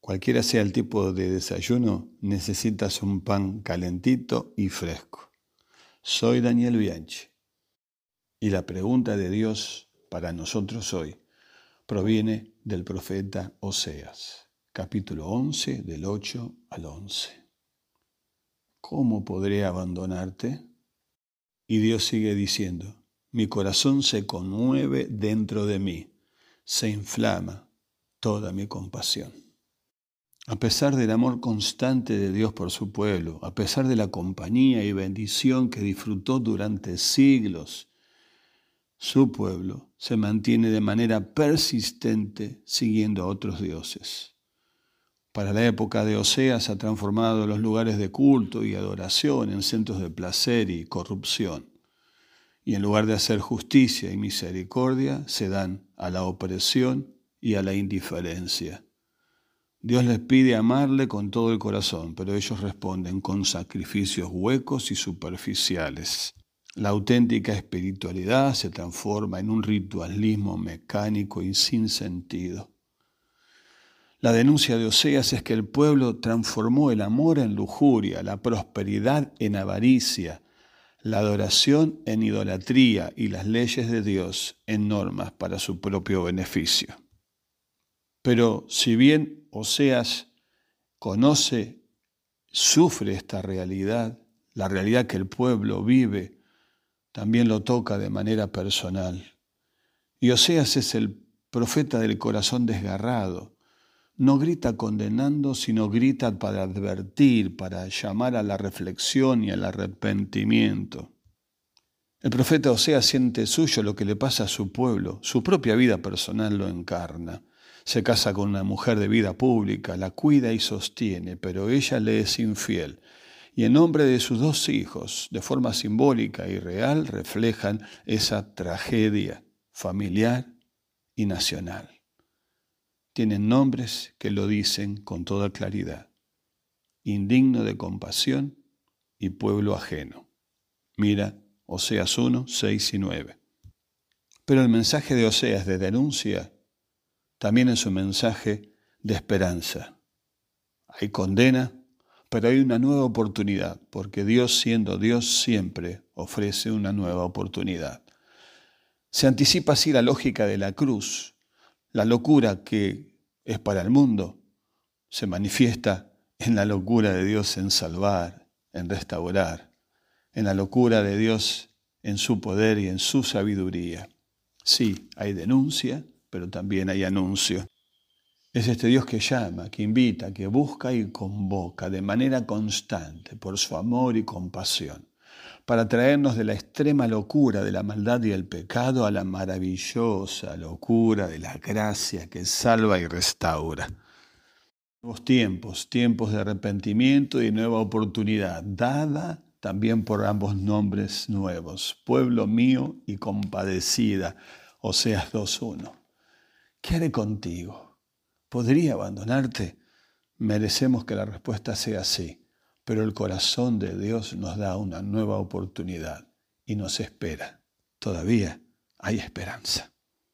Cualquiera sea el tipo de desayuno, necesitas un pan calentito y fresco. Soy Daniel Bianchi y la pregunta de Dios para nosotros hoy proviene del profeta Oseas, capítulo 11, del 8 al 11. ¿Cómo podré abandonarte? Y Dios sigue diciendo, mi corazón se conmueve dentro de mí, se inflama toda mi compasión. A pesar del amor constante de Dios por su pueblo, a pesar de la compañía y bendición que disfrutó durante siglos, su pueblo se mantiene de manera persistente siguiendo a otros dioses. Para la época de Oseas ha transformado los lugares de culto y adoración en centros de placer y corrupción. Y en lugar de hacer justicia y misericordia, se dan a la opresión y a la indiferencia. Dios les pide amarle con todo el corazón, pero ellos responden con sacrificios huecos y superficiales. La auténtica espiritualidad se transforma en un ritualismo mecánico y sin sentido. La denuncia de Oseas es que el pueblo transformó el amor en lujuria, la prosperidad en avaricia, la adoración en idolatría y las leyes de Dios en normas para su propio beneficio. Pero si bien Oseas conoce, sufre esta realidad, la realidad que el pueblo vive, también lo toca de manera personal. Y Oseas es el profeta del corazón desgarrado. No grita condenando, sino grita para advertir, para llamar a la reflexión y al arrepentimiento. El profeta Oseas siente suyo lo que le pasa a su pueblo, su propia vida personal lo encarna. Se casa con una mujer de vida pública, la cuida y sostiene, pero ella le es infiel y en nombre de sus dos hijos, de forma simbólica y real, reflejan esa tragedia familiar y nacional. Tienen nombres que lo dicen con toda claridad. Indigno de compasión y pueblo ajeno. Mira Oseas 1, 6 y 9. Pero el mensaje de Oseas de denuncia también es un mensaje de esperanza. Hay condena, pero hay una nueva oportunidad, porque Dios siendo Dios siempre ofrece una nueva oportunidad. Se anticipa así la lógica de la cruz. La locura que es para el mundo se manifiesta en la locura de Dios en salvar, en restaurar, en la locura de Dios en su poder y en su sabiduría. Sí, hay denuncia, pero también hay anuncio. Es este Dios que llama, que invita, que busca y convoca de manera constante por su amor y compasión, para traernos de la extrema locura de la maldad y el pecado a la maravillosa locura de la gracia que salva y restaura. Nuevos tiempos, tiempos de arrepentimiento y nueva oportunidad, dada también por ambos nombres nuevos, pueblo mío y compadecida, Oseas 2.1. ¿Qué haré contigo? ¿Podría abandonarte? Merecemos que la respuesta sea sí, pero el corazón de Dios nos da una nueva oportunidad y nos espera. Todavía hay esperanza.